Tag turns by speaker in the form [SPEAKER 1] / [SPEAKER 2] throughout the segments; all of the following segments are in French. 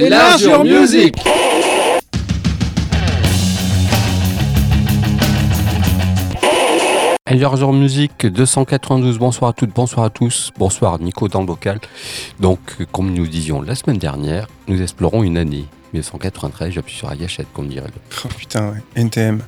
[SPEAKER 1] Enlarge music Enlarge Music 292, bonsoir à toutes, bonsoir à tous, bonsoir Nico dans le bocal. Donc, comme nous disions la semaine dernière, nous explorons une année. 1993, j'appuie sur la gâchette, comme dirait le.
[SPEAKER 2] Oh putain, ouais. NTM.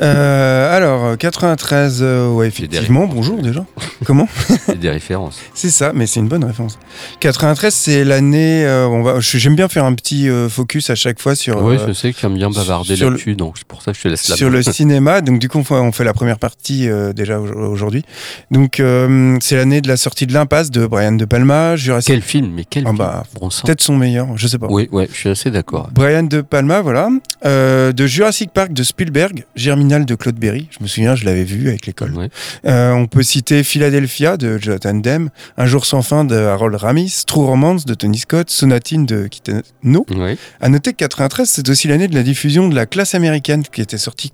[SPEAKER 2] Euh, alors, 93, euh, ouais, effectivement, bonjour déjà. Comment
[SPEAKER 1] C'est des références.
[SPEAKER 2] C'est ça, mais c'est une bonne référence. 93, c'est l'année. euh, on va. J'aime bien faire un petit euh, focus à chaque fois sur.
[SPEAKER 1] oui,
[SPEAKER 2] euh,
[SPEAKER 1] je sais que tu aimes bien bavarder
[SPEAKER 2] le-
[SPEAKER 1] là-dessus, donc c'est pour ça que je te laisse la
[SPEAKER 2] sur le cinéma. Donc du coup, on fait, la première partie euh, déjà au- aujourd'hui. Donc euh, c'est l'année de la sortie de l'impasse de Brian De Palma, Jurassic.
[SPEAKER 1] Quel film, mais quel
[SPEAKER 2] Ah
[SPEAKER 1] film
[SPEAKER 2] bah. Peut-être son meilleur, je sais pas.
[SPEAKER 1] Oui, ouais, je suis assez d'accord.
[SPEAKER 2] Brian De Palma, voilà. Euh, de Jurassic Park de Spielberg, Germinal de Claude Berry. Je me souviens, je l'avais vu avec l'école.
[SPEAKER 1] Ouais.
[SPEAKER 2] Euh, on peut citer Philadelphia de Jonathan Demme, Un jour sans fin de Harold Ramis, True Romance de Tony Scott, Sonatine de Kitano.
[SPEAKER 1] Ouais.
[SPEAKER 2] À noter que 93, c'est aussi l'année de la diffusion de La classe américaine qui était sortie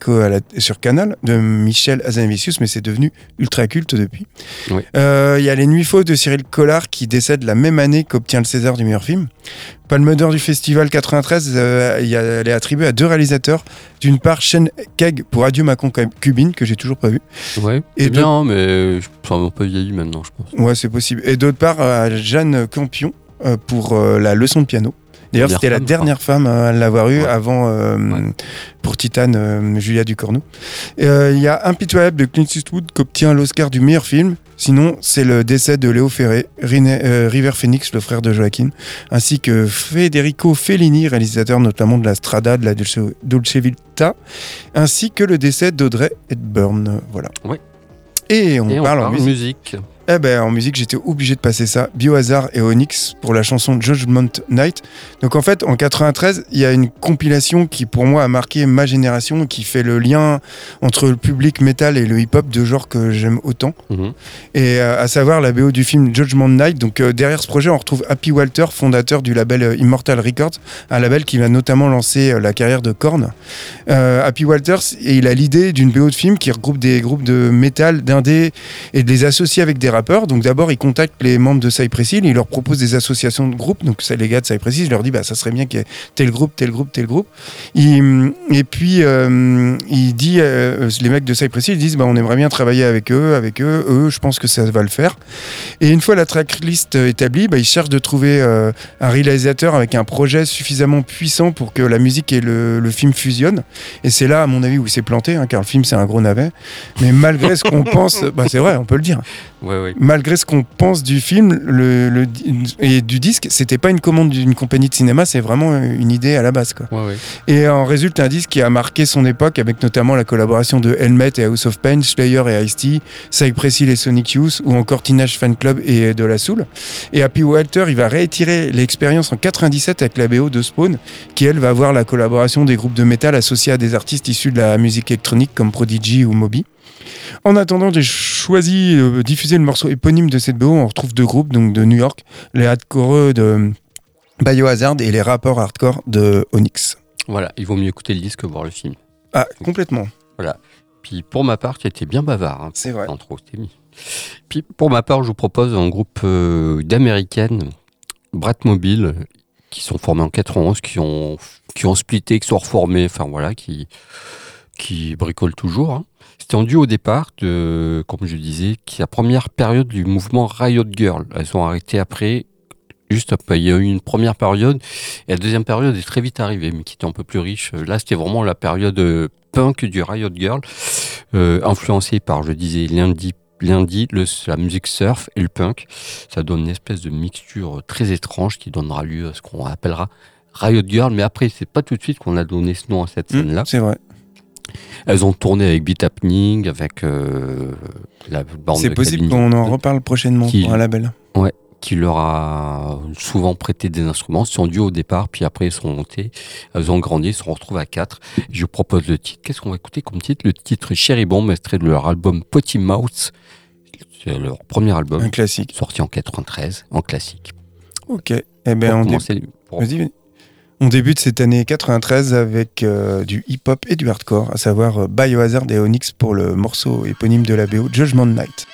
[SPEAKER 2] sur Canal de Michel Hazanavicius, mais c'est devenu ultra culte depuis. Euh, Il y a Les Nuits Fausses de Cyril Collard qui décède la même année qu'obtient le César du meilleur film. Palme d'or du festival 93, euh, y a- elle est attribuée à deux réalisateurs. D'une part, Shane Keg pour Adieu ma concubine, que j'ai toujours pas vu.
[SPEAKER 1] Ouais,
[SPEAKER 2] Et
[SPEAKER 1] bien, mais je suis un peu vieilli maintenant, je pense.
[SPEAKER 2] Ouais, c'est possible. Et d'autre part, à Jeanne Campion euh, pour euh, la leçon de piano. D'ailleurs, c'était la dernière femme à l'avoir eu
[SPEAKER 1] Ouais.
[SPEAKER 2] avant euh,
[SPEAKER 1] Ouais.
[SPEAKER 2] pour Titane, euh, Julia Ducorneau. Euh, Il y a Impitoyable de Clint Eastwood qui obtient l'Oscar du meilleur film. Sinon, c'est le décès de Léo Ferré, Rine- euh, River Phoenix, le frère de Joaquin, ainsi que Federico Fellini, réalisateur notamment de la Strada, de la Dolce, Dolce Vita, ainsi que le décès d'Audrey Hepburn. Voilà. Et on
[SPEAKER 1] Et on
[SPEAKER 2] parle en musique. Eh ben, en musique, j'étais obligé de passer ça. Biohazard et Onyx pour la chanson Judgment Night. Donc en fait, en 93, il y a une compilation qui, pour moi, a marqué ma génération, qui fait le lien entre le public metal et le hip-hop de genre que j'aime autant.
[SPEAKER 1] Mhm.
[SPEAKER 2] Et euh, à savoir la BO du film Judgment Night. Donc euh, derrière ce projet, on retrouve Happy Walter, fondateur du label euh, Immortal Records, un label qui va notamment lancer la carrière de Korn. Euh, Happy Walters, et il a l'idée d'une BO de film qui regroupe des groupes de métal, d'indé et de les associer avec des rappeurs. Donc d'abord, il contacte les membres de Cypress Hill, il leur propose des associations de groupes. Donc c'est les gars de Cypress Hill, je leur dis bah ça serait bien qu'il y ait tel groupe, tel groupe, tel groupe. Il- et puis euh, il dit, euh, les mecs de Cypress Hill disent bah on aimerait bien travailler avec eux, avec eux. Eux, je pense que ça va le faire. Et une fois la tracklist euh, établie, bah, ils cherchent de trouver euh, un réalisateur avec un projet suffisamment puissant pour que la musique et le, le film fusionnent. Et c'est là, à mon avis, où il s'est planté, hein, car le film c'est un gros navet. Mais malgré ce qu'on pense, bah, c'est vrai, on peut le dire.
[SPEAKER 1] Ouais, ouais.
[SPEAKER 2] Malgré ce qu'on pense du film le, le- et du disque, c'était pas une commande d'une compagnie de cinéma, c'est vraiment une idée à la base. Quoi.
[SPEAKER 1] Ouais, ouais.
[SPEAKER 2] Et en résulte un disque qui a marqué son époque avec notamment la collaboration de Helmet et House of Pain, Slayer et Ice-T, Cypress Hill et Sonic Youth ou encore Teenage Fan Club et De La Soul. Et Happy Walter, il va réitérer l'expérience en 97 avec la BO de Spawn, qui elle va avoir la collaboration des groupes de métal associés à des artistes issus de la musique électronique comme Prodigy ou Moby. En attendant, j'ai choisi de diffuser le morceau éponyme de cette BO. On retrouve deux groupes, donc de New York, les hardcore de Biohazard et les rappeurs hardcore de Onyx.
[SPEAKER 1] Voilà, il vaut mieux écouter le disque que voir le film.
[SPEAKER 2] Ah, complètement.
[SPEAKER 1] Puis pour ma part, tu étais bien bavard. Hein,
[SPEAKER 2] C'est vrai.
[SPEAKER 1] trop, mis. Puis pour ma part, je vous propose un groupe euh, d'américaines, Bratmobile, qui sont formés en 91, qui ont, qui ont splitté, qui sont reformés, enfin voilà, qui, qui bricolent toujours. hein. C'était en duo au départ, de, comme je disais, qui la première période du mouvement Riot Girl. Elles ont arrêté après, juste après. Il y a eu une première période, et la deuxième période est très vite arrivée, mais qui était un peu plus riche. Là, c'était vraiment la période euh, punk du Riot Girl, euh, influencée par, je disais, lundi, lundi le, la musique surf et le punk. Ça donne une espèce de mixture très étrange qui donnera lieu à ce qu'on appellera Riot Girl, mais après, c'est pas tout de suite qu'on a donné ce nom à cette
[SPEAKER 2] Mmh,
[SPEAKER 1] scène-là.
[SPEAKER 2] c'est vrai.
[SPEAKER 1] Elles ont tourné avec Beat Happening, avec euh, la bande
[SPEAKER 2] C'est possible qu'on en reparle prochainement
[SPEAKER 1] Qui-
[SPEAKER 2] pour un label.
[SPEAKER 1] qui leur a souvent prêté des instruments. Ils sont duo au départ, puis après ils sont montés, elles ont grandi, ils se retrouvés à quatre. Je vous propose le titre. Qu'est-ce qu'on va écouter comme titre? Le titre Cherry Bomb, extrait de leur album Potty Mouth. C'est leur premier album,
[SPEAKER 2] Un classique.
[SPEAKER 1] sorti en 93, en classique.
[SPEAKER 2] Ok. Eh ben,
[SPEAKER 1] Pour
[SPEAKER 2] on, dé- vas-y. On débute cette année 93 avec euh, du hip-hop et du hardcore, à savoir euh, Biohazard et Onyx pour le morceau éponyme de la BO Judgment Night.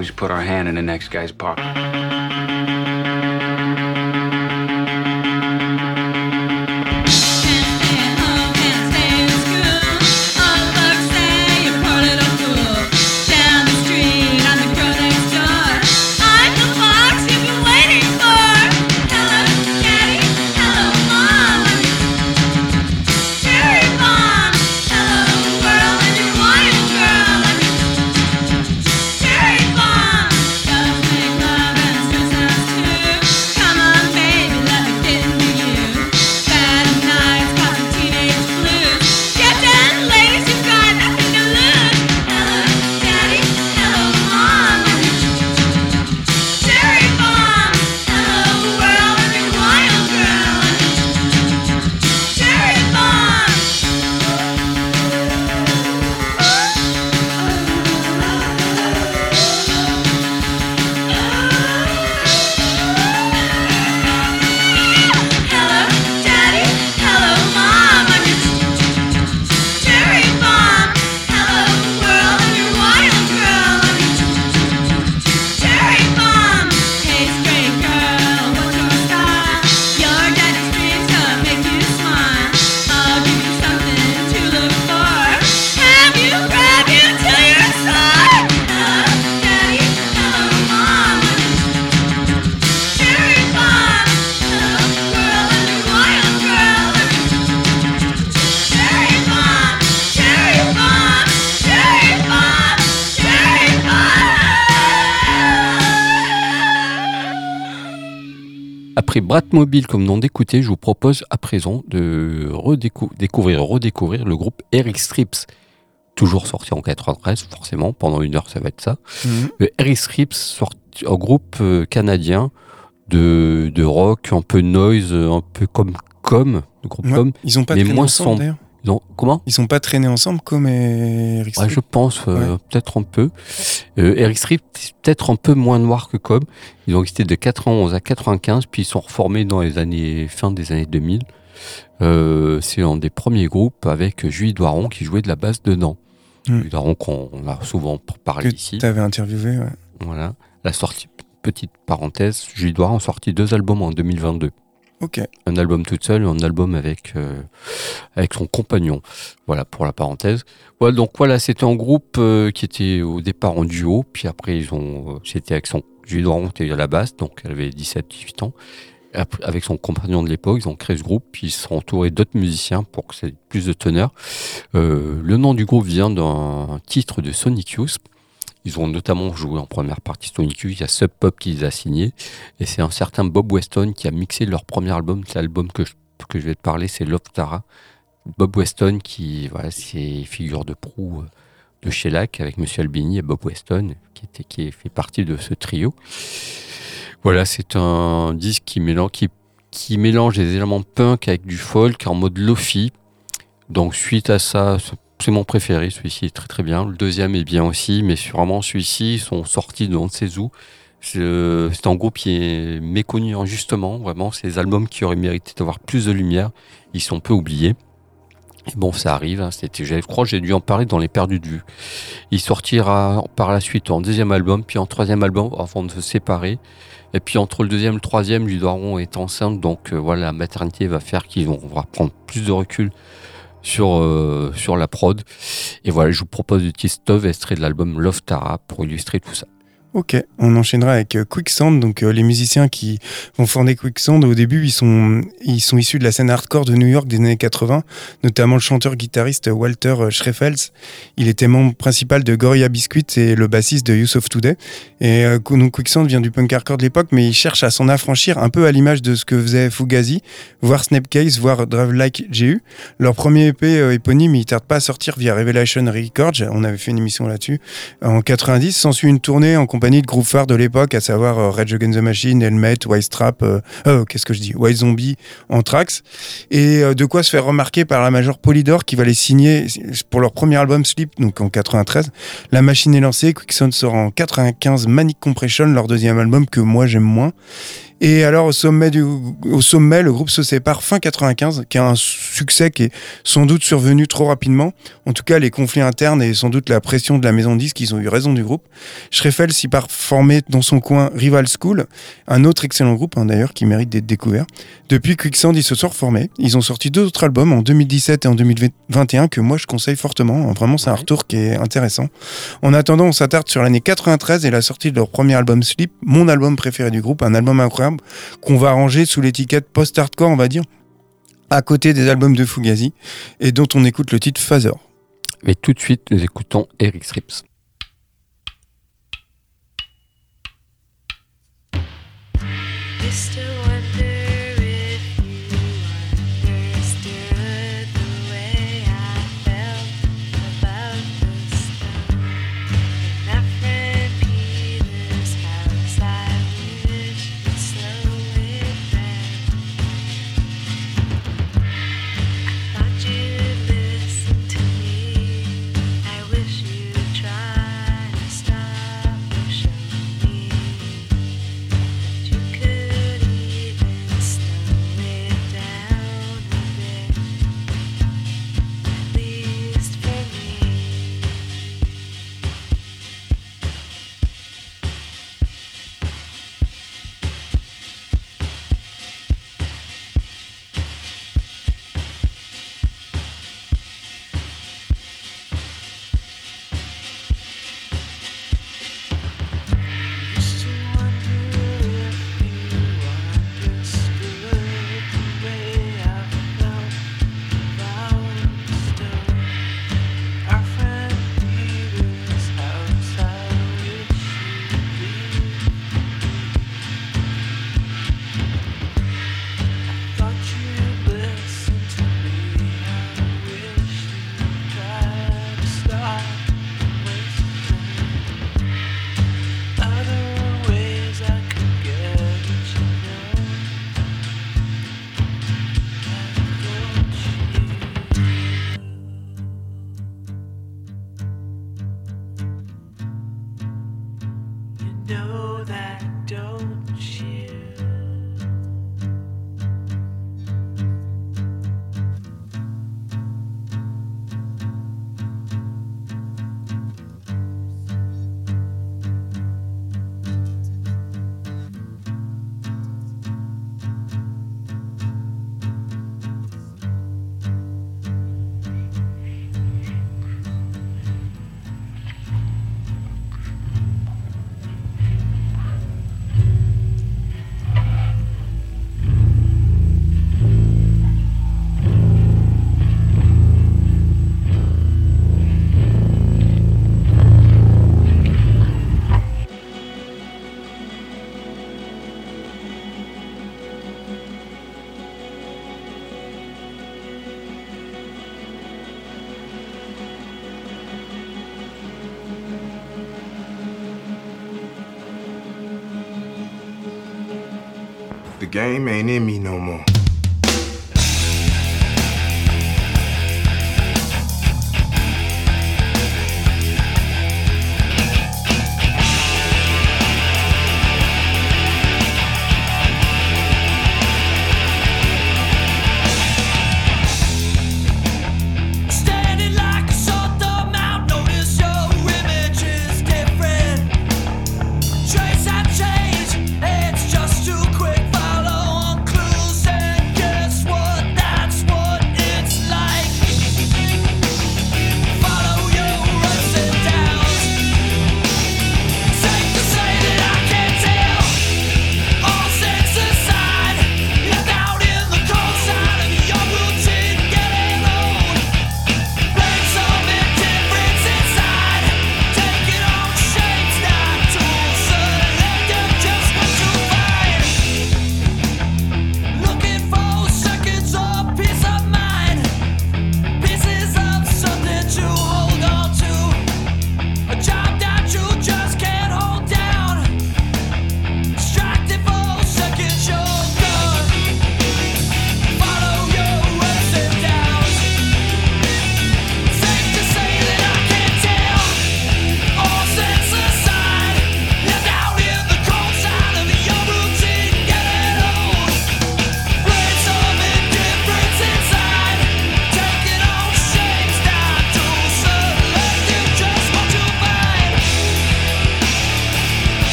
[SPEAKER 3] Just put our hand in the next guy's pocket.
[SPEAKER 1] Après Bratmobile comme nom d'écouter, je vous propose à présent de redécouvrir, redécouvrir le groupe Eric Strips. Toujours sorti en 93, forcément, pendant une heure ça va être ça.
[SPEAKER 2] Mhm.
[SPEAKER 1] Le Eric Strips, sorti, un groupe euh, canadien de, de rock, un peu noise, un peu comme comme, le groupe
[SPEAKER 2] Ouais.
[SPEAKER 1] comme.
[SPEAKER 2] Ils ont pas
[SPEAKER 1] mais moins sombre.
[SPEAKER 2] D'ailleurs.
[SPEAKER 1] Ils ont- comment
[SPEAKER 2] Ils sont pas traînés ensemble comme Eric
[SPEAKER 1] Ouais,
[SPEAKER 2] Stripp.
[SPEAKER 1] je pense, euh, peut-être un peu. Euh, Eric Strip, peut-être un peu moins noir que Com. Ils ont existé de 91 à 95, puis ils sont reformés dans les années fin des années 2000. Euh, c'est un des premiers groupes avec Julie Doiron qui jouait de la basse dedans.
[SPEAKER 2] Hmm.
[SPEAKER 1] Julie Doiron qu'on on a souvent parlé
[SPEAKER 2] que
[SPEAKER 1] ici.
[SPEAKER 2] tu avais interviewé. ouais.
[SPEAKER 1] Voilà. La sortie, petite parenthèse, Julie Doiron a sorti deux albums en 2022.
[SPEAKER 2] Ok.
[SPEAKER 1] Un album toute seule un album avec, euh, avec son compagnon. Voilà pour la parenthèse. Voilà, donc voilà, c'était un groupe euh, qui était au départ en duo, puis après ils ont, euh, c'était avec son, à la basse, donc elle avait 17-18 ans. Avec son compagnon de l'époque, ils ont créé ce groupe, puis ils se sont entourés d'autres musiciens pour que ça ait plus de teneur. Le nom du groupe vient d'un titre de Sonic Youth. Ils ont notamment joué en première partie Sonic Youth, il y a Sub Pop qui les a signés, et c'est un certain Bob Weston qui a mixé leur premier album, l'album que je, que je vais te parler, c'est Love Tara. Bob Weston qui, voilà, c'est figure de proue euh, de Shellac avec Monsieur Albini et Bob Weston qui, était, qui fait partie de ce trio. Voilà, c'est un disque qui mélange, qui, qui mélange des éléments punk avec du folk en mode lofi. Donc suite à ça, c'est- mon préféré, celui-ci est très très bien. Le deuxième est bien aussi, mais sûrement celui-ci, ils sont sortis de on ne. C'est un groupe qui est méconnu injustement, vraiment. C'est des albums qui auraient mérité d'avoir plus de lumière. Ils sont peu oubliés. Et bon, ça arrive. hein, je crois j'ai dû en parler dans Les Perdus de Vue. Il sortira par la suite en deuxième album, puis en troisième album avant de se séparer. Et puis entre le deuxième et le troisième, Ludoron est enceinte, donc euh, voilà, la maternité va faire qu'ils vont prendre plus de recul sur, euh, sur la prod. Et voilà, je vous propose de Tistov, extrait de l'album Love Tara, pour illustrer tout ça.
[SPEAKER 2] Ok, on enchaînera avec euh, Quicksand. Donc euh, les musiciens qui vont fonder Quicksand, au début, ils sont, ils sont issus de la scène hardcore de New York des années 80, notamment le chanteur-guitariste Walter euh, Schreffels. Il était membre principal de Gorilla Biscuit et le bassiste de Youth of Today. Et euh, donc Quicksand vient du punk hardcore de l'époque, mais il cherche à s'en affranchir un peu à l'image de ce que faisait Fugazi, voire Snapcase, voire Drive Like GU. Leur premier EP euh, éponyme, il tarde pas à sortir via Revelation Records. On avait fait une émission là-dessus. En 90, s'ensuit une tournée en compagnie de groupes phares de l'époque, à savoir euh, Rage Against the Machine, Helmet, White Strap, euh, euh, qu'est-ce que je dis, White Zombie, Anthrax, et de quoi se faire remarquer par la major Polydor qui va les signer pour leur premier album Sleep, donc en 93. La machine est lancée, Quicksand sort en 95 Manic Compression, leur deuxième album que moi j'aime moins. Et alors au sommet, du, au sommet, le groupe se sépare fin 95, qui a un succès qui est sans doute survenu trop rapidement. En tout cas, les conflits internes et sans doute la pression de la maison de disques, ils ont eu raison du groupe. Schreffel s'y part former dans son coin Rival School, un autre excellent groupe hein, d'ailleurs qui mérite d'être découvert. Depuis Quicksand, ils se sont reformés. Ils ont sorti deux autres albums en 2017 et en 2021 que moi je conseille fortement. Vraiment, c'est un retour qui est intéressant. En attendant, on s'attarde sur l'année 93 et la sortie de leur premier album Sleep, mon album préféré du groupe, un album incroyable qu'on va ranger sous l'étiquette post-hardcore, on va dire, à côté des albums de Fugazi et dont on écoute le titre Phaser.
[SPEAKER 1] Mais tout de suite, nous écoutons Eric Strips.
[SPEAKER 4] Game ain't in me no more.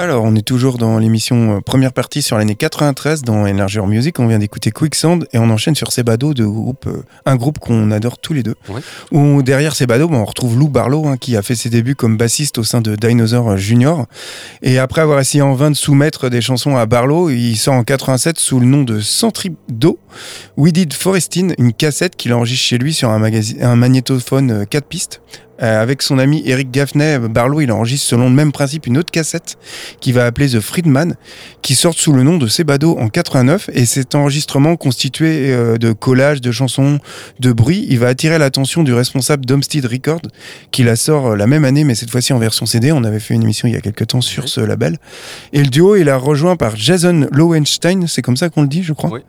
[SPEAKER 2] Alors, on est toujours dans l'émission euh, première partie sur l'année 93 dans Energy Music. On vient d'écouter Quicksand et on enchaîne sur Sebado, de groupe, euh, un groupe qu'on adore tous les deux.
[SPEAKER 1] Ouais.
[SPEAKER 2] Où derrière Sebado, bah, on retrouve Lou Barlow hein, qui a fait ses débuts comme bassiste au sein de Dinosaur Junior. Et après avoir essayé en vain de soumettre des chansons à Barlow, il sort en 87 sous le nom de Centrido, We Did Forestine, une cassette qu'il enregistre chez lui sur un, un magnétophone 4 pistes. Euh, avec son ami Eric Gaffney, Barlow, il enregistre selon le même principe une autre cassette qui va appeler The Friedman, qui sort sous le nom de Sebado en 89. Et cet enregistrement constitué euh, de collages, de chansons, de bruit, il va attirer l'attention du responsable d'Homestead Records, qui la sort euh, la même année, mais cette fois-ci en version CD. On avait fait une émission il y a quelques temps sur ce label. Et le duo, il est rejoint par Jason Lowenstein, c'est comme ça qu'on le dit, je crois.
[SPEAKER 1] Oui.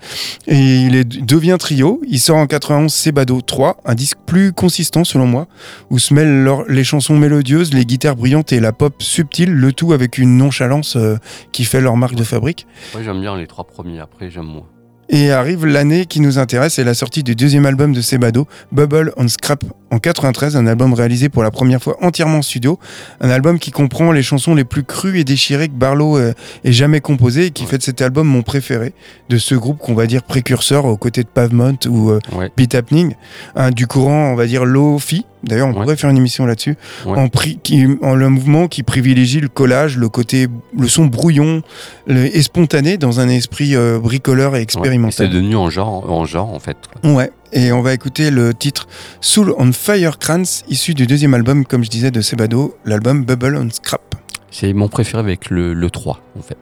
[SPEAKER 2] Et il est, devient trio. Il sort en 91 Sebado 3, un disque plus consistant selon moi, où se leur- les chansons mélodieuses, les guitares brillantes et la pop subtile, le tout avec une nonchalance euh, qui fait leur marque de fabrique.
[SPEAKER 1] Moi, j'aime bien les trois premiers, après, j'aime moins.
[SPEAKER 2] Et arrive l'année qui nous intéresse, c'est la sortie du deuxième album de Sebado, Bubble on Scrap, en 93, un album réalisé pour la première fois entièrement en studio, un album qui comprend les chansons les plus crues et déchirées que Barlow euh, ait jamais composées et qui fait de cet album mon préféré de ce groupe qu'on va dire précurseur aux côtés de Pavement ou euh,
[SPEAKER 1] Ouais.
[SPEAKER 2] Beat Happening, un du courant, on va dire lo-fi. D'ailleurs, on
[SPEAKER 1] Ouais.
[SPEAKER 2] pourrait faire une émission là-dessus.
[SPEAKER 1] Ouais.
[SPEAKER 2] En, pri- qui- en le mouvement qui privilégie le collage, le côté, le son brouillon le- et spontané dans un esprit euh, bricoleur et
[SPEAKER 1] Ouais.
[SPEAKER 2] expérimental.
[SPEAKER 1] C'est devenu en genre, en genre, en fait.
[SPEAKER 2] Ouais, et on va écouter le titre Soul on Fire Crans, issu du deuxième album, comme je disais, de Sebado, l'album Bubble on Scrap.
[SPEAKER 1] C'est mon préféré avec le, le 3, en fait.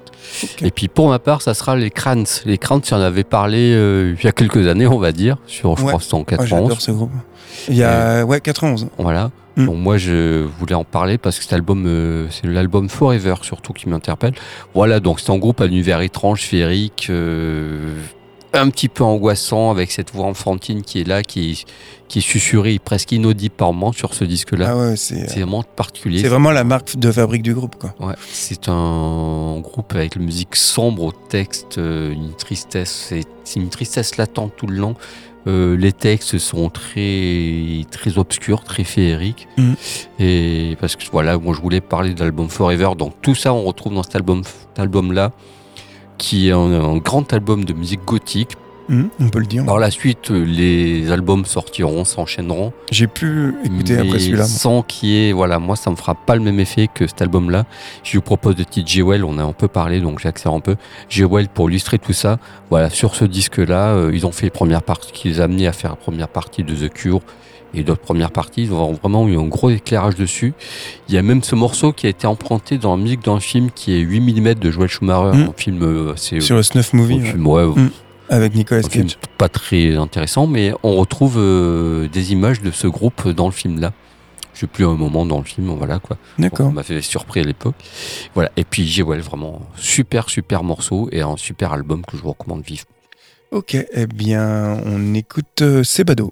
[SPEAKER 1] Et puis pour ma part, ça sera les Crans. Les Crans, j'en avais parlé euh, il y a quelques années, on va dire, sur, je
[SPEAKER 5] Ouais.
[SPEAKER 1] crois, que c'était en
[SPEAKER 5] Ah,
[SPEAKER 1] 91.
[SPEAKER 5] J'adore ce groupe. Il y a ouais 91.
[SPEAKER 1] Voilà.
[SPEAKER 5] Mm.
[SPEAKER 1] Donc moi je voulais en parler parce que cet album, euh, c'est l'album Forever surtout qui m'interpelle. Voilà, donc c'est un groupe à l'univers étrange, féerique, euh, un petit peu angoissant avec cette voix enfantine qui est là, qui, qui est susurrée presque inaudible par moment sur ce disque-là.
[SPEAKER 5] Ah ouais, c'est
[SPEAKER 1] vraiment particulier.
[SPEAKER 5] c'est vraiment la marque de fabrique du groupe quoi.
[SPEAKER 1] Ouais, c'est un groupe avec une musique sombre au texte, euh, une tristesse, c'est une tristesse latente tout le long. Euh, les textes sont très très obscurs, très féeriques.
[SPEAKER 5] Mhm.
[SPEAKER 1] Et parce que voilà, moi je voulais parler de l'album Forever, donc tout ça on retrouve dans cet album, cet album là, qui est un, un grand album de musique gothique.
[SPEAKER 5] Hum, on peut le dire.
[SPEAKER 1] Par la suite, euh, les albums sortiront, s'enchaîneront.
[SPEAKER 5] J'ai pu écouter après celui-là.
[SPEAKER 1] Sans qu'il y ait, voilà, moi ça me fera pas le même effet que cet album-là. Je vous propose de titre Jewel, on a un peu parlé, donc j'accélère un peu. Jewel pour illustrer tout ça. Voilà, sur ce disque-là, euh, ils ont fait les premières parties, qui les a amenés à faire la première partie de The Cure et d'autres premières parties. Ils ont vraiment eu un gros éclairage dessus. Il y a même ce morceau qui a été emprunté dans la musique d'un film qui est 8 mm de Joel Schumacher,
[SPEAKER 5] Mm.
[SPEAKER 1] un film euh, assez
[SPEAKER 5] Sur le Snuff Movie
[SPEAKER 1] un
[SPEAKER 5] ouais,
[SPEAKER 1] film, ouais,
[SPEAKER 5] Mm. avec Nicolas Cage.
[SPEAKER 1] pas très intéressant, mais on retrouve euh, des images de ce groupe dans le film là. Je sais plus un moment dans le film, voilà quoi.
[SPEAKER 5] D'accord.
[SPEAKER 1] m'a fait surpris à l'époque. Voilà. Et puis Jewel, vraiment super super morceau et un super album que je vous recommande vivement.
[SPEAKER 5] Ok, eh bien, on écoute euh, Sebado.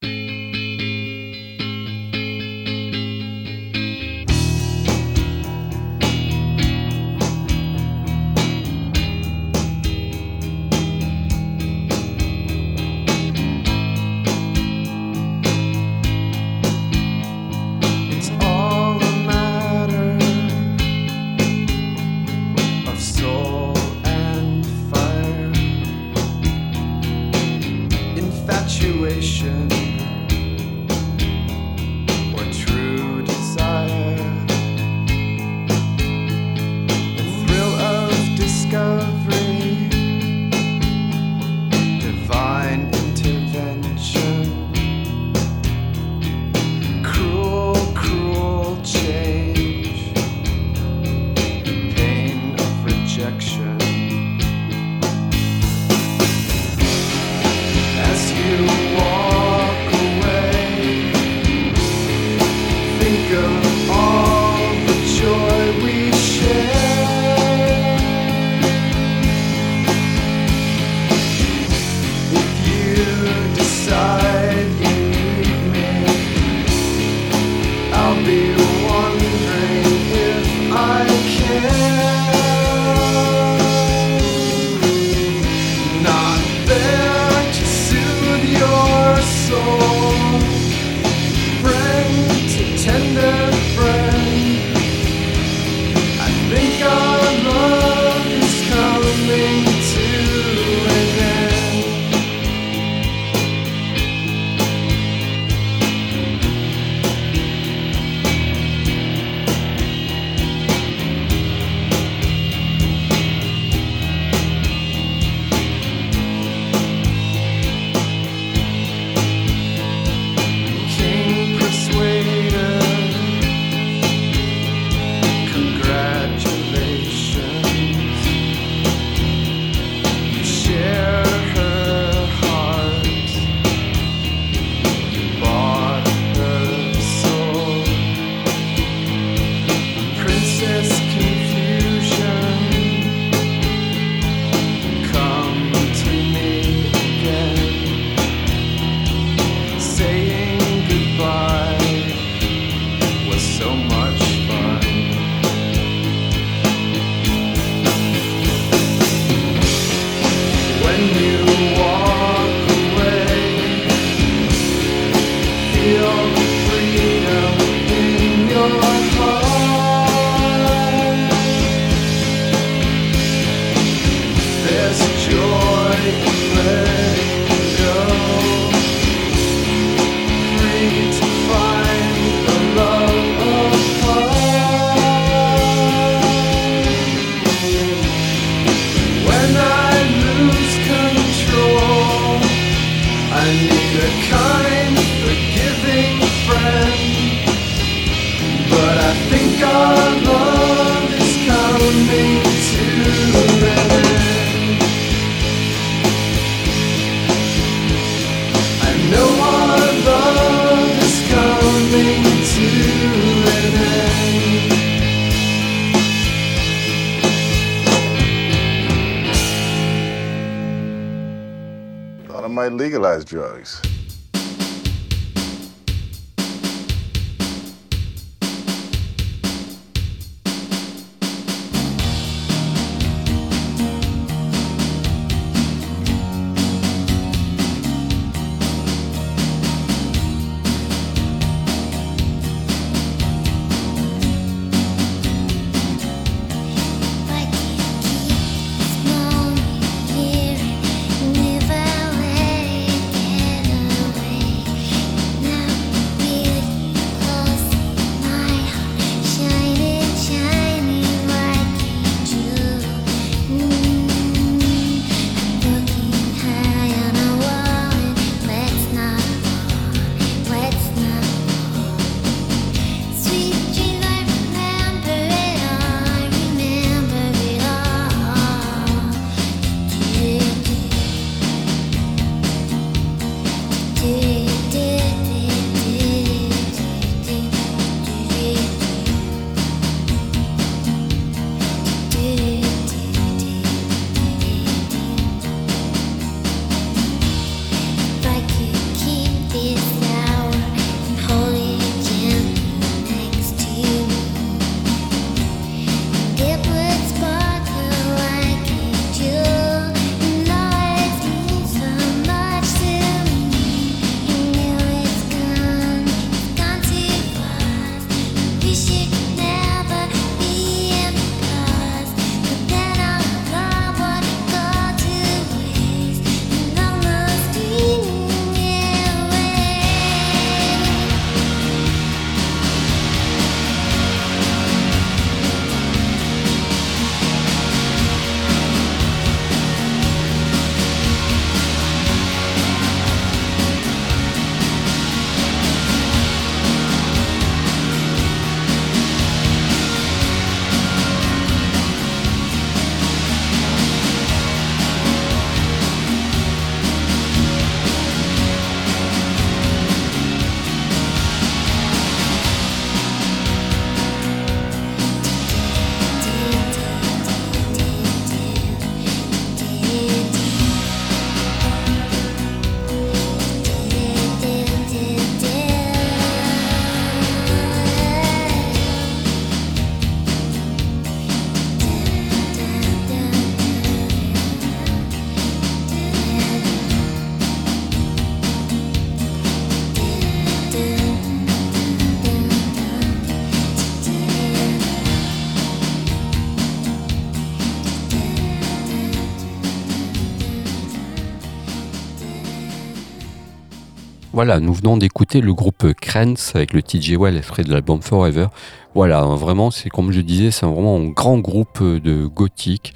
[SPEAKER 1] Voilà, nous venons d'écouter le groupe Krenz avec le TJ Well extrait de l'album Forever. Voilà, hein, vraiment, c'est comme je disais, c'est vraiment un grand groupe euh, de gothique.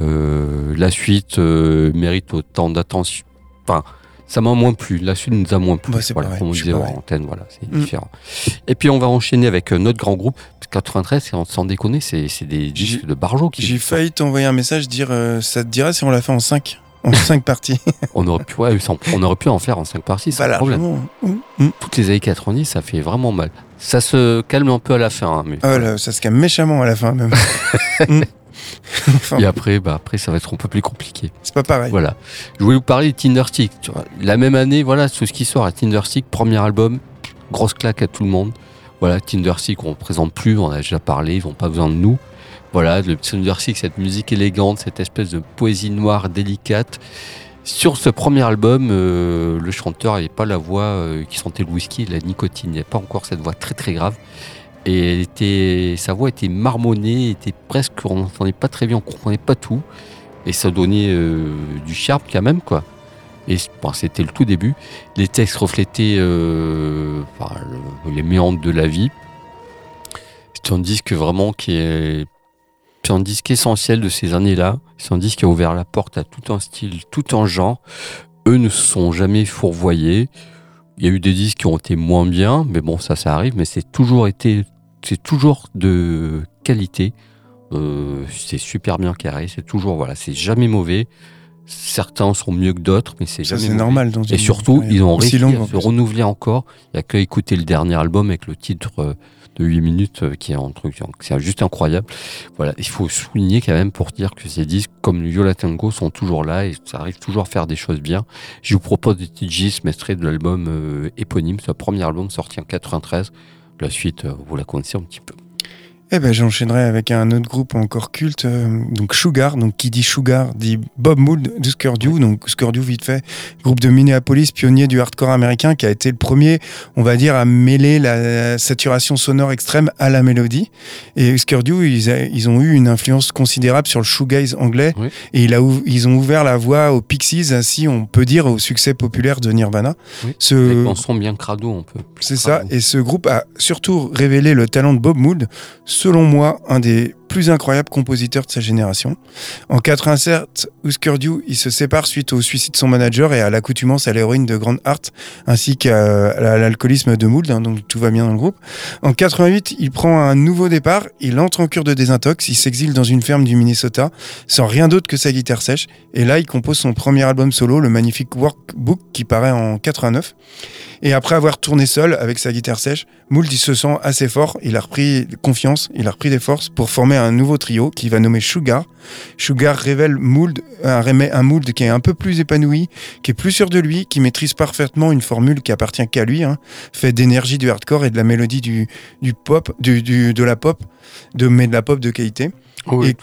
[SPEAKER 1] Euh, la suite euh, mérite autant d'attention. Enfin, ça m'a moins plu. La suite nous a moins plu.
[SPEAKER 2] Bah, c'est
[SPEAKER 1] voilà,
[SPEAKER 2] pareil,
[SPEAKER 1] comme on disait en antenne, voilà, c'est
[SPEAKER 2] Mm.
[SPEAKER 1] différent. Et puis on va enchaîner avec notre grand groupe. 93, c'est- sans déconner, c'est c'est des disques de Barjo qui
[SPEAKER 2] J'ai failli t'envoyer un message dire euh, ça te dirait si on l'a fait en 5 En 5 parties.
[SPEAKER 1] on aurait pu, ouais, sans- on aurait pu en faire en 5 parties, sans
[SPEAKER 2] Pas
[SPEAKER 1] problème.
[SPEAKER 2] largement. Hum, hum.
[SPEAKER 1] Toutes les années 90, ça fait vraiment mal. Ça se calme un peu à la fin, hein, mais
[SPEAKER 2] Oh là, ça se calme méchamment à la fin même. Enfin,
[SPEAKER 1] Et après, bah, après, ça va être un peu plus compliqué.
[SPEAKER 2] c'est pas pareil.
[SPEAKER 1] Voilà. Je voulais vous parler de Tinderstick. La même année, voilà, tout ce qui sort à Tinderstick, premier album, grosse claque à tout le monde. Voilà, Tinderstick, on ne présente plus, on en a déjà parlé, ils n'ont pas besoin de nous. Voilà, le Tinderstick, cette musique élégante, cette espèce de poésie noire délicate. Sur ce premier album, euh, le chanteur n'avait pas la voix euh, qui sentait le whisky la nicotine. Il n'y avait pas encore cette voix très très grave. Et sa voix était marmonnée, était presque, on n'entendait pas très bien, on comprenait pas tout. Et ça donnait euh, du charme quand même, quoi. Et bon, c'était le tout début. Les textes reflétaient les méandres de la vie. C'est un disque vraiment qui est. C'est un disque essentiel de ces années-là. C'est un disque qui a ouvert la porte à tout un style, tout un genre. Eux ne se sont jamais fourvoyés. Il y a eu des disques qui ont été moins bien, mais bon, ça, ça arrive. Mais c'est toujours été, c'est toujours de qualité. Euh, c'est super bien carré. C'est toujours, voilà, c'est jamais mauvais. certains sont mieux que d'autres, mais c'est jamais
[SPEAKER 2] c'est normal. Dans
[SPEAKER 1] Et surtout, ils ont réussi à se renouveler encore. Il n'y a qu'à écouter le dernier album avec le titre euh, de 8 minutes euh, qui est un truc, c'est juste incroyable. Voilà, il faut souligner quand même pour dire que ces disques comme Yola Tango sont toujours là et ça arrive toujours à faire des choses bien. Je vous propose des petits gis extraits de l'album euh, éponyme, ce premier album sorti en 93. La suite, euh, vous la connaissez un petit peu.
[SPEAKER 2] Eh ben, j'enchaînerai avec un autre groupe encore culte, euh, donc Sugar. Donc, qui dit Sugar dit Bob Mould de. Donc, Skurdu, vite fait, groupe de Minneapolis, pionnier du hardcore américain, qui a été le premier, on va dire, à mêler la saturation sonore extrême à la mélodie. Et Skurdu, ils, a- ils ont eu une influence considérable sur le shoegaze anglais. Et il a ou- ils ont ouvert la voie aux Pixies, ainsi, on peut dire, au succès populaire de Nirvana.
[SPEAKER 1] Oui.
[SPEAKER 2] Ce,
[SPEAKER 1] un son bien crado, on peut.
[SPEAKER 2] c'est ça. Et ce groupe a surtout révélé le talent de Bob Mould, selon moi, un des plus incroyables compositeurs de sa génération. En 87, Husker Du, il se sépare suite au suicide de son manager et à l'accoutumance à l'héroïne de Grand Art, ainsi qu'à l'alcoolisme de Mould, hein, donc tout va bien dans le groupe. En 88, il prend un nouveau départ, il entre en cure de désintox, il s'exile dans une ferme du Minnesota, sans rien d'autre que sa guitare sèche, et là, il compose son premier album solo, le magnifique Workbook, qui paraît en 89. Et après avoir tourné seul avec sa guitare sèche, Mould il se sent assez fort, il a repris confiance, il a repris des forces pour former un nouveau trio qu'il va nommer Sugar. Sugar révèle Mould, un, un Mould qui est un peu plus épanoui, qui est plus sûr de lui, qui maîtrise parfaitement une formule qui appartient qu'à lui, hein, fait d'énergie du hardcore et de la mélodie du, du pop, du, du- de la pop, de, mais de la pop de qualité.
[SPEAKER 1] Oui,
[SPEAKER 2] et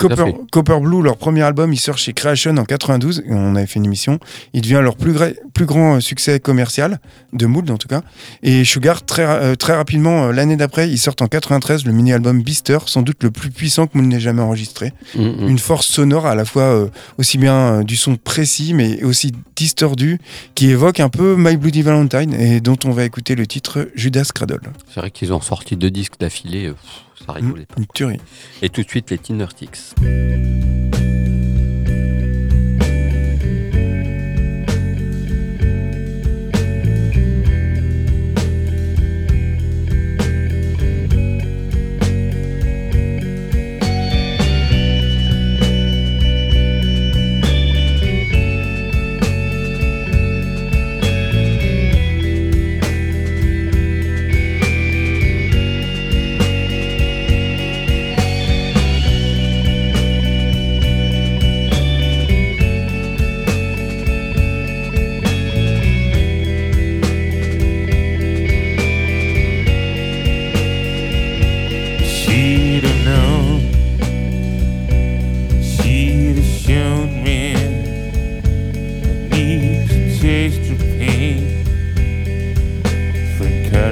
[SPEAKER 2] Copper, Blue, leur premier album, il sort chez Creation en 92. et On avait fait une émission. Il devient leur plus, plus grand euh, succès commercial, de Mould en tout cas. Et Sugar, très, euh, très rapidement, euh, l'année d'après, ils sortent en 93 le mini-album Beaster, sans doute le plus puissant que Mould n'ait jamais enregistré.
[SPEAKER 1] Mm, mm.
[SPEAKER 2] Une force sonore à la fois euh, aussi bien euh, du son précis, mais aussi distordu, qui évoque un peu My Bloody Valentine et dont on va écouter le titre Judas Cradle.
[SPEAKER 1] C'est vrai qu'ils ont sorti deux disques d'affilée, euh, ça rigolait pas.
[SPEAKER 2] Une tuerie.
[SPEAKER 1] Et tout de suite, les Tinertics.
[SPEAKER 6] She'd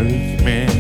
[SPEAKER 6] me.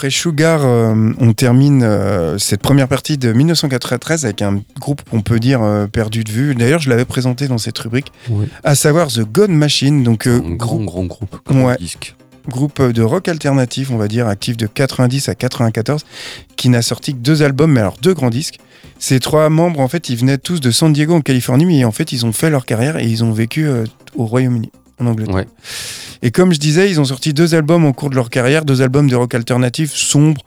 [SPEAKER 2] Après Sugar, euh, on termine euh, cette première partie de 1993 avec un groupe qu'on peut dire euh, perdu de vue. D'ailleurs, je l'avais présenté dans cette rubrique, à savoir The God Machine, donc
[SPEAKER 1] Un grand,
[SPEAKER 2] groupe,
[SPEAKER 1] grand groupe.
[SPEAKER 2] Ouais.
[SPEAKER 1] disque.
[SPEAKER 2] groupe de rock alternatif, on va dire, actif de 90 à 94, qui n'a sorti que deux albums, mais alors deux grands disques. Ces trois membres, en fait, ils venaient tous de San Diego en Californie, mais en fait, ils ont fait leur carrière et ils ont vécu au Royaume-Uni, en Angleterre.
[SPEAKER 1] Ouais.
[SPEAKER 2] Et comme je disais, ils ont sorti deux albums au cours de leur carrière, deux albums de rock alternatif sombres,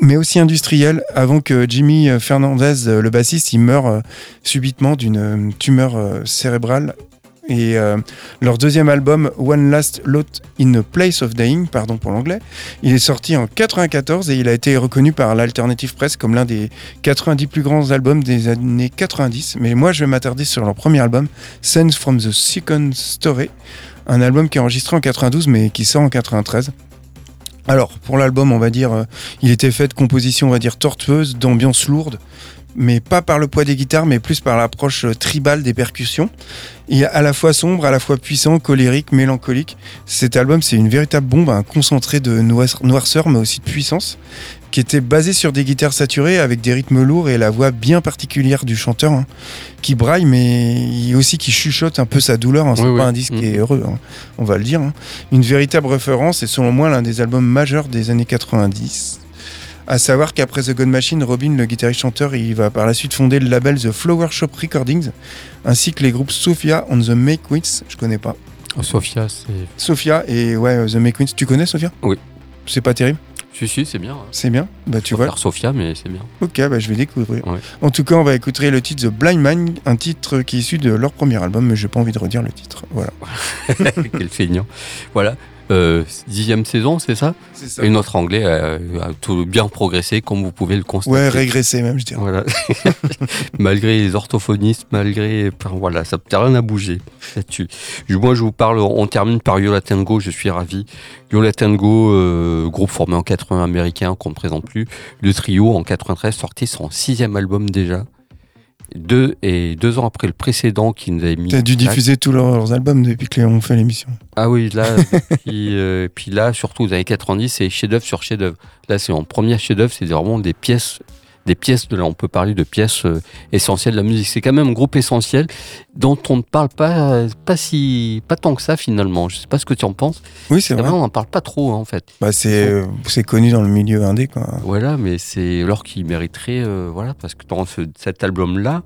[SPEAKER 2] mais aussi industriels, avant que Jimmy Fernandez, euh, le bassiste, il meure euh, subitement d'une euh, tumeur cérébrale. Et euh, leur deuxième album, One Last Lot in a Place of Dying, pardon pour l'anglais, il est sorti en 94 et il a été reconnu par l'Alternative Press comme l'un des 90 plus grands albums des années 90. Mais moi, je vais m'attarder sur leur premier album, Sense from the Second Story, un album qui est enregistré en 92 mais qui sort en 93. Alors, pour l'album, on va dire, euh, il était fait de compositions, on va dire, tortueuses, d'ambiance lourde, mais pas par le poids des guitares, mais plus par l'approche tribale des percussions. Il est à la fois sombre, à la fois puissant, colérique, mélancolique. Cet album, c'est une véritable bombe, un concentré de noir- noirceur, mais aussi de puissance, qui était basé sur des guitares saturées avec des rythmes lourds et la voix bien particulière du chanteur, hein, qui braille, mais aussi qui chuchote un peu sa douleur. hein. C'est
[SPEAKER 1] Oui,
[SPEAKER 2] pas
[SPEAKER 1] oui.
[SPEAKER 2] un disque qui
[SPEAKER 1] Mhm.
[SPEAKER 2] est heureux, hein, on va le dire. hein. Une véritable référence et selon moi l'un des albums majeurs des années 90. À savoir qu'après The God Machine, Robin, le guitariste-chanteur, il va par la suite fonder le label The Flower Shop Recordings, ainsi que les groupes Sophia on the Make Wins, je connais pas.
[SPEAKER 1] Oh, Sophia, c'est.
[SPEAKER 2] Sophia et ouais, The Make Wins, tu connais Sophia?
[SPEAKER 1] Oui.
[SPEAKER 2] C'est pas terrible?
[SPEAKER 1] Si, si, c'est bien.
[SPEAKER 2] C'est bien? Bah tu vois.
[SPEAKER 1] Sophia, mais c'est bien.
[SPEAKER 2] Ok, bah, je vais découvrir.
[SPEAKER 1] Ouais.
[SPEAKER 2] En tout cas, on va écouter le titre The Blind Man, un titre qui est issu de leur premier album, mais j'ai pas envie de redire le titre. Voilà.
[SPEAKER 1] Quel feignant. Voilà. Euh, dixième saison, c'est ça
[SPEAKER 2] C'est ça.
[SPEAKER 1] Et notre anglais a, a tout bien progressé, comme vous pouvez le constater.
[SPEAKER 2] Ouais, régresser même, je dirais.
[SPEAKER 1] Voilà. malgré les orthophonistes, malgré. enfin, voilà, ça n'a rien à bouger là-dessus. Moi, je vous parle, on termine par Yola Tango, je suis ravi. Yola Tango, euh, groupe formé en 80 américain, qu'on ne présente plus. Le trio, en 93, sorti son sixième album déjà. Deux, et deux ans après le précédent qui nous avait mis.
[SPEAKER 2] T'as dû
[SPEAKER 1] claque.
[SPEAKER 2] diffuser tous leurs albums depuis qu'on fait l'émission.
[SPEAKER 1] Ah oui, là, puis, euh, puis là, surtout aux années 90, c'est chef-d'œuvre sur chef-d'œuvre. Là, c'est en premier chef-d'œuvre, c'est vraiment des pièces, des pièces de là, on peut parler de pièces euh, essentielles de la musique. C'est quand même un groupe essentiel dont on ne parle pas, pas si, pas tant que ça finalement. Je sais pas ce que tu en penses.
[SPEAKER 2] Oui, c'est
[SPEAKER 1] C'est
[SPEAKER 2] vrai.
[SPEAKER 1] on n'en parle pas trop hein, en fait.
[SPEAKER 2] Bah, c'est euh, c'est connu dans le milieu indé, quoi.
[SPEAKER 1] Voilà, mais c'est alors qu'ils mériteraient, euh, voilà, parce que dans ce- cet album-là,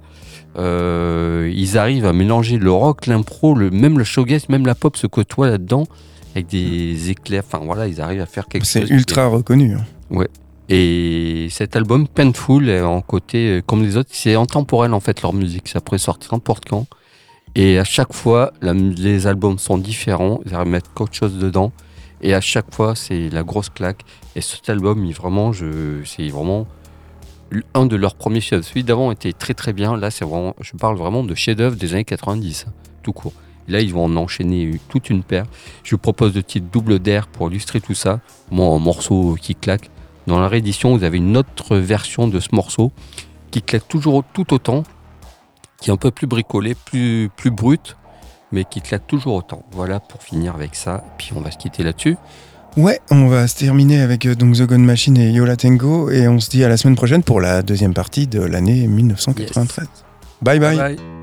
[SPEAKER 1] euh, ils arrivent à mélanger le rock, l'impro, le, même le showgaze, même la pop se côtoie là-dedans avec des éclairs. Enfin voilà, ils arrivent à faire quelque
[SPEAKER 2] C'est
[SPEAKER 1] chose. qui est-
[SPEAKER 2] ultra reconnu. hein.
[SPEAKER 1] Et cet album, Painful, en côté, euh, comme les autres, c'est intemporel en fait leur musique. Ça pourrait sortir n'importe quand. Et à chaque fois, les albums sont différents. Ils arrivent à mettre quelque chose dedans. Et à chaque fois, c'est la grosse claque. Et cet album, vraiment, c'est vraiment un de leurs premiers chefs. Celui d'avant était très très bien. Là, c'est vraiment, je parle vraiment de chef-d'œuvre des années 90, hein, tout court. Là, ils vont en enchaîner toute une paire. Je vous propose le titre double d'air pour illustrer tout ça. Moi, un morceau qui claque. Dans la réédition, vous avez une autre version de ce morceau qui claque toujours tout autant, qui est un peu plus bricolé, plus, plus brut, mais qui claque toujours autant. Voilà pour finir avec ça. Puis on va se quitter là-dessus.
[SPEAKER 2] Ouais, on va se terminer avec euh, donc The Gun Machine et Yola Tango et on se dit à la semaine prochaine pour la deuxième partie de l'année 1993. Bye bye.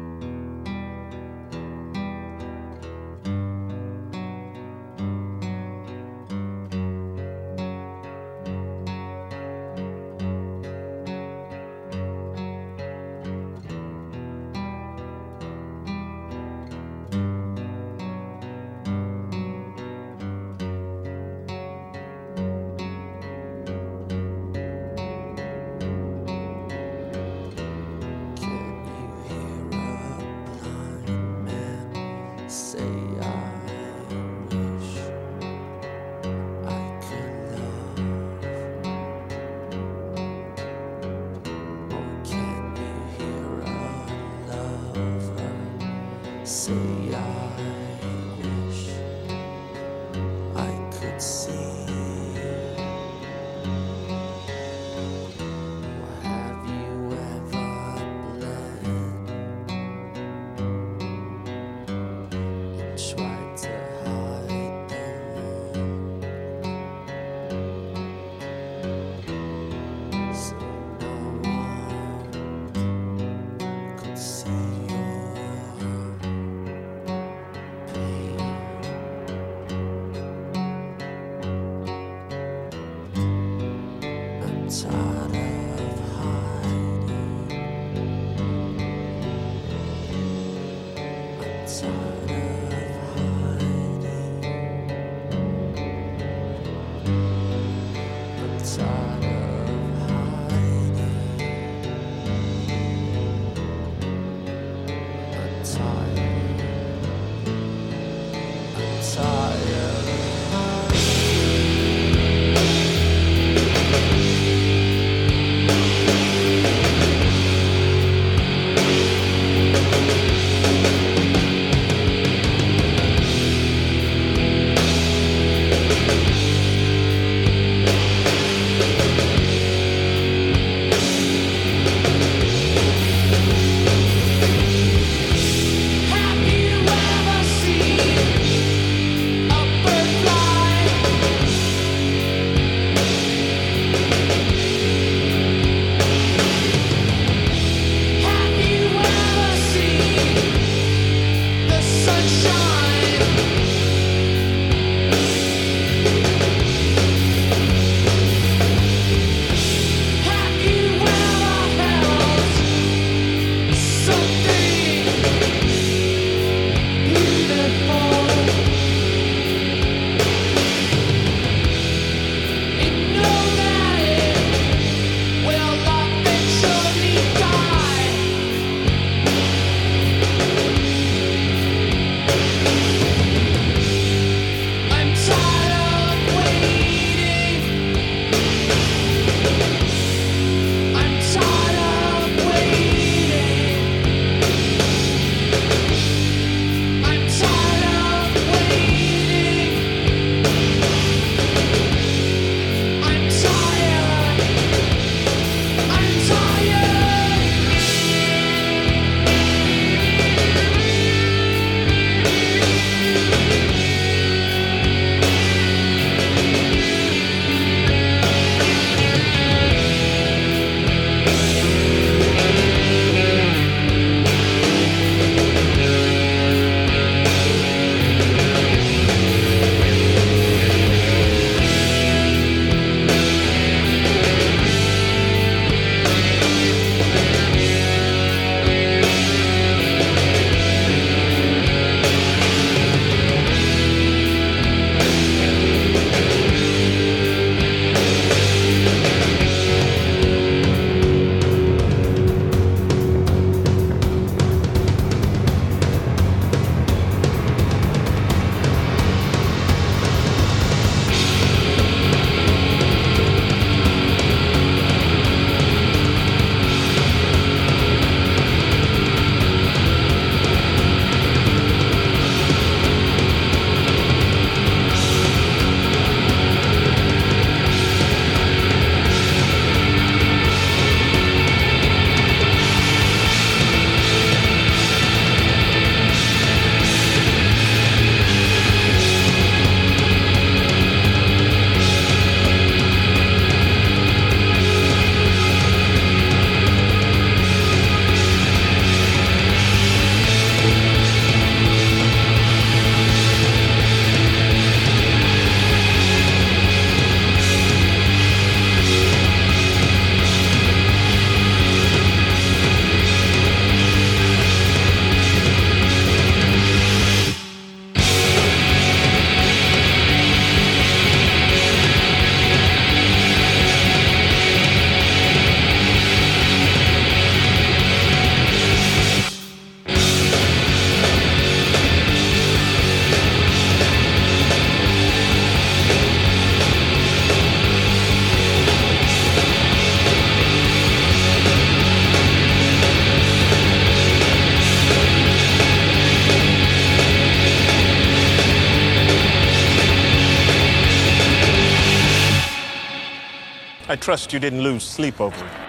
[SPEAKER 7] Trust you didn't lose sleep over it.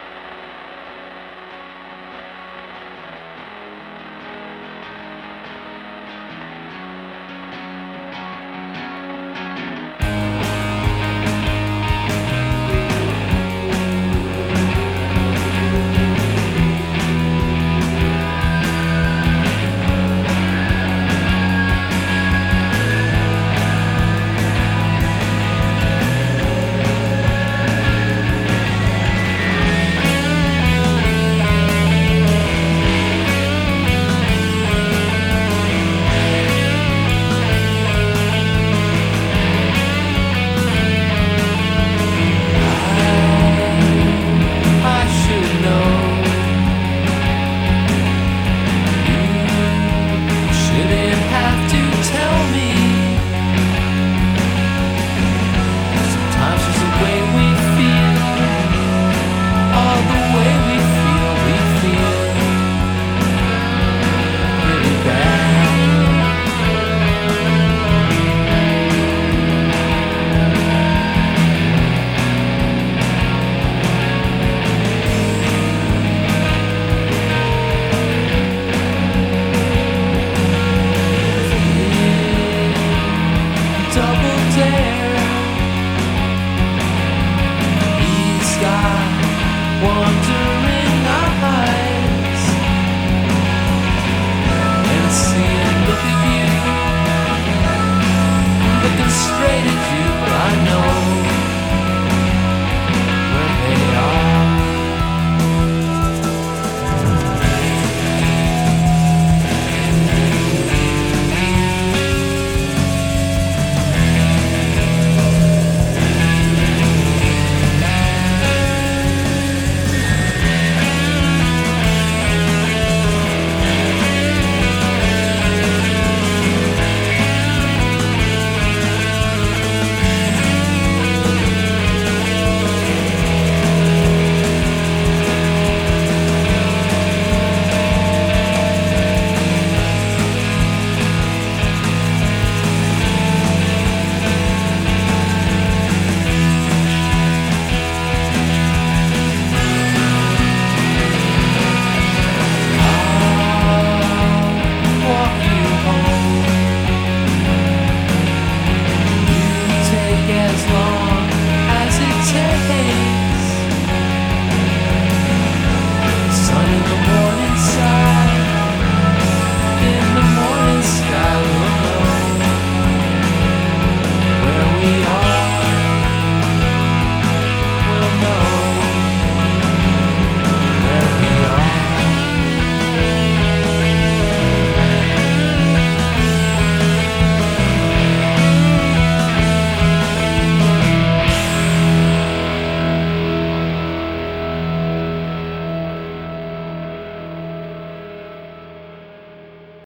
[SPEAKER 7] want